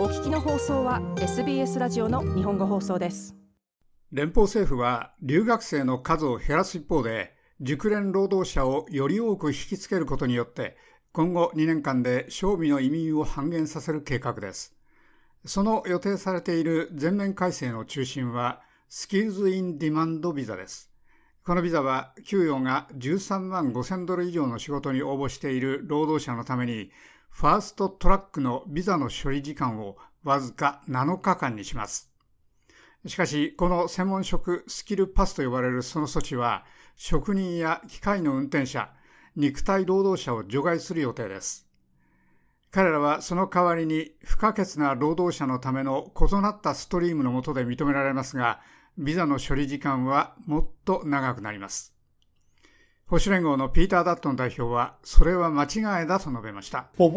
お聞きの放送は SBS ラジオの日本語放送です。連邦政府は留学生の数を減らす一方で熟練労働者をより多く引きつけることによって今後2年間で賞味の移民を半減させる計画です。その予定されている全面改正の中心はスキルズ・イン・ディマンドビザです。このビザは給与が13万5000ドル以上の仕事に応募している労働者のためにファーストトラックのビザの処理時間をわずか7日間にします。しかし、この専門職スキルパスと呼ばれるその措置は、職人や機械の運転者、肉体労働者を除外する予定です。彼らはその代わりに不可欠な労働者のための異なったストリームの下で認められますが、ビザの処理時間はもっと長くなります。保守連合のピーター・ダットン代表は、それは間違いだと述べました。一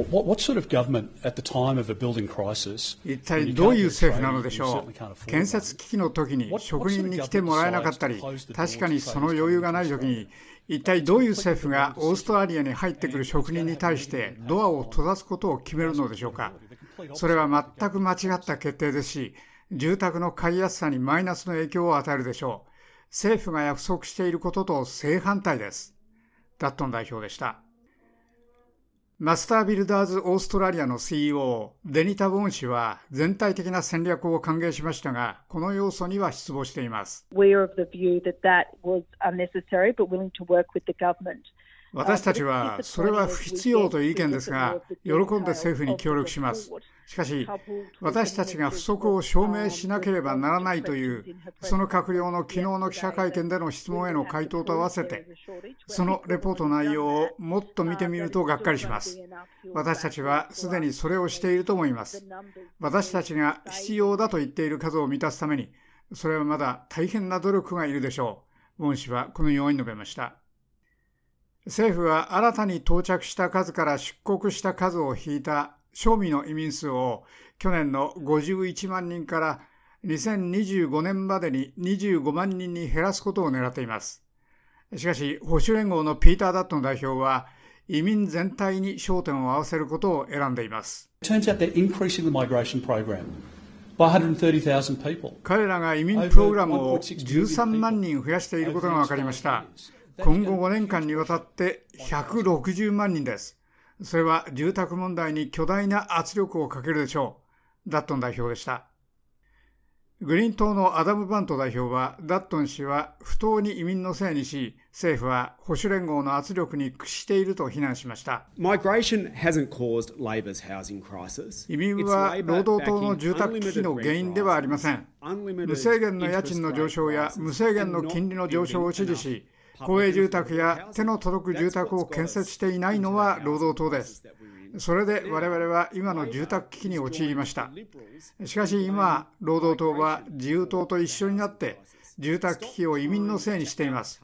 体どういう政府なのでしょう？建設危機の時に職人に来てもらえなかったり、確かにその余裕がない時に、一体どういう政府がオーストラリアに入ってくる職人に対してドアを閉ざすことを決めるのでしょうか？それは全く間違った決定ですし、住宅の買いやすさにマイナスの影響を与えるでしょう。政府が約束していることと正反対です。ダットン代表でした。マスタービルダーズオーストラリアの CEO デニタ・ボーン氏は全体的な戦略を歓迎しましたが、この要素には失望しています。私たちはそれは不必要という意見ですが、喜んで政府に協力します。しかし、私たちが不足を証明しなければならないという、その閣僚の昨日の記者会見での質問への回答と合わせて、そのレポート内容をもっと見てみるとがっかりします。私たちはすでにそれをしていると思います。私たちが必要だと言っている数を満たすために、それはまだ大変な努力がいるでしょう。ウォン氏はこのように述べました。政府は新たに到着した数から出国した数を引いた賞味の移民数を去年の51万人から2025年までに25万人に減らすことを狙っています。しかし、保守連合のピーター・ダットン代表は、移民全体に焦点を合わせることを選んでいます。彼らが移民プログラムを13万人増やしていることが分かりました。今後5年間にわたって160万人です。それは住宅問題に巨大な圧力をかけるでしょう。ダットン代表でした。グリーン党のアダム・バント代表は、ダットン氏は不当に移民のせいにし、政府は保守連合の圧力に屈していると非難しました。移民は労働党の住宅危機の原因ではありません。無制限の家賃の上昇や無制限の金利の上昇を支持し、公営住宅や手の届く住宅を建設していないのは労働党です。それで我々は今の住宅危機に陥りました。しかし今、労働党は自由党と一緒になって住宅危機を移民のせいにしています。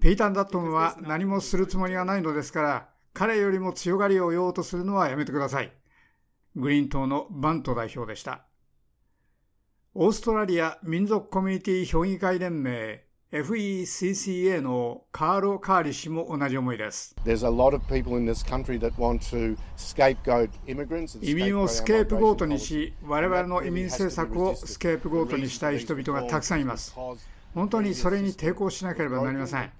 ペイタン・ダットンは何もするつもりがないのですから、彼よりも強がりを言おうとするのはやめてください。グリーン党のバント代表でした。オーストラリア民族コミュニティ評議会連盟 FECCA のカーロ・カーリ氏も同じ思いです。移民をスケープゴートにし、我々の移民政策をスケープゴートにしたい人々がたくさんいます。本当にそれに抵抗しなければなりません。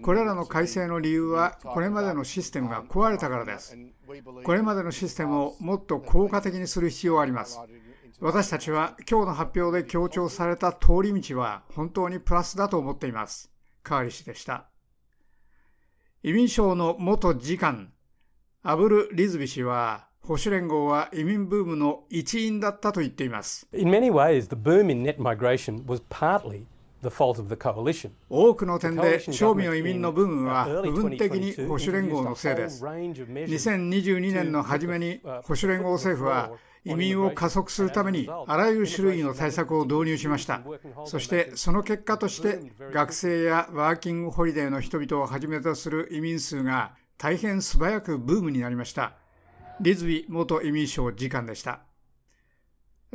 これらの改正の理由は、これまでのシステムが壊れたからです。これまでのシステムをもっと効果的にする必要があります。私たちは今日の発表で強調された通り道は本当にプラスだと思っています。カーリ氏でした。移民省の元次官、アブル・リズビ氏は、保守連合は移民ブームの一因だったと言っています。In many ways, the boom in net migration was partly 多くの点で、賞味の移民の部分は部分的に保守連合のせいです。2022年の初めに保守連合政府は移民を加速するためにあらゆる種類の対策を導入しました。そしてその結果として学生やワーキングホリデーの人々をはじめとする移民数が大変素早くブームになりました。リズビ元移民省次官でした。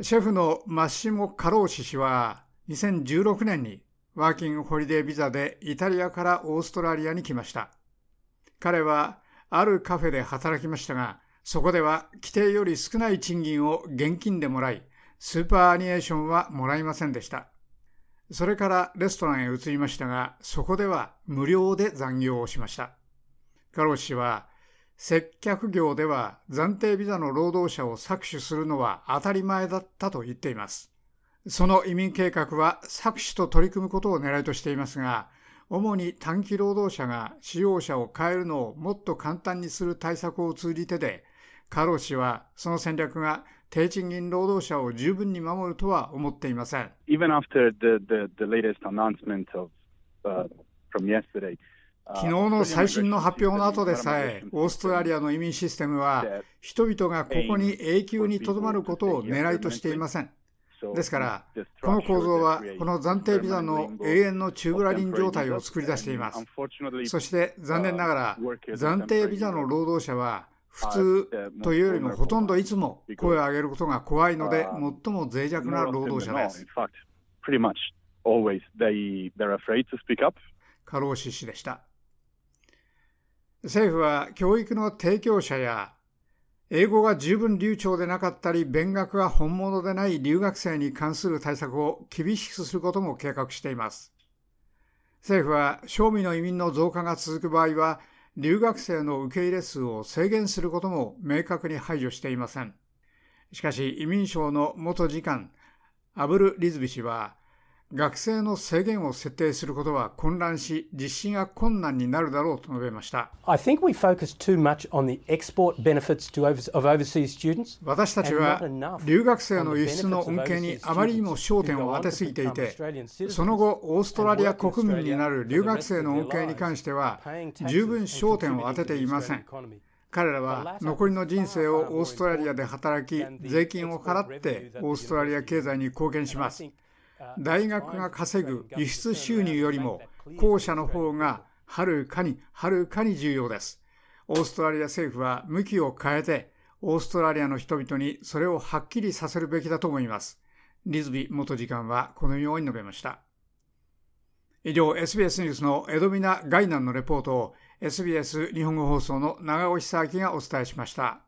シェフのマッシモ・カローシ氏は2016年にワーキングホリデービザでイタリアからオーストラリアに来ました。彼はあるカフェで働きましたが、そこでは規定より少ない賃金を現金でもらい、スーパーアニエーションはもらいませんでした。それからレストランへ移りましたが、そこでは無料で残業をしました。カロ氏は、接客業では暫定ビザの労働者を搾取するのは当たり前だったと言っています。その移民計画は搾取と取り組むことを狙いとしていますが、主に短期労働者が使用者を変えるのをもっと簡単にする対策を通じてで、カロ氏はその戦略が低賃金労働者を十分に守るとは思っていません。Even after the, the, the latest announcement of, uh, from yesterday, 昨日の最新の発表の後でさえ、オーストラリアの移民システムは、人々がここに永久にとどまることを狙いとしていません。ですから、この構造は、この暫定ビザの永遠のチューブラリン状態を作り出しています。そして残念ながら、暫定ビザの労働者は、普通というよりもほとんどいつも声を上げることが怖いので、最も脆弱な労働者です。過労死氏でした。政府は教育の提供者や英語が十分流暢でなかったり、勉学が本物でない留学生に関する対策を厳しくすることも計画しています。政府は、賞味の移民の増加が続く場合は、留学生の受け入れ数を制限することも明確に排除していません。しかし、移民省の元次官、アブル・リズビ氏は、学生の制限を設定することは混乱し、実施が困難になるだろうと述べました。私たちは留学生の輸出の恩恵にあまりにも焦点を当てすぎていて、その後、オーストラリア国民になる留学生の恩恵に関しては、十分焦点を当てていません。彼らは残りの人生をオーストラリアで働き、税金を払ってオーストラリア経済に貢献します。大学が稼ぐ輸出収入よりも後者の方がはるかにはるかに重要です。オーストラリア政府は向きを変えてオーストラリアの人々にそれをはっきりさせるべきだと思います。リズビ元次官はこのように述べました。以上、SBS ニュースのエドミナ・ガイナンのレポートを SBS 日本語放送の長尾久明がお伝えしました。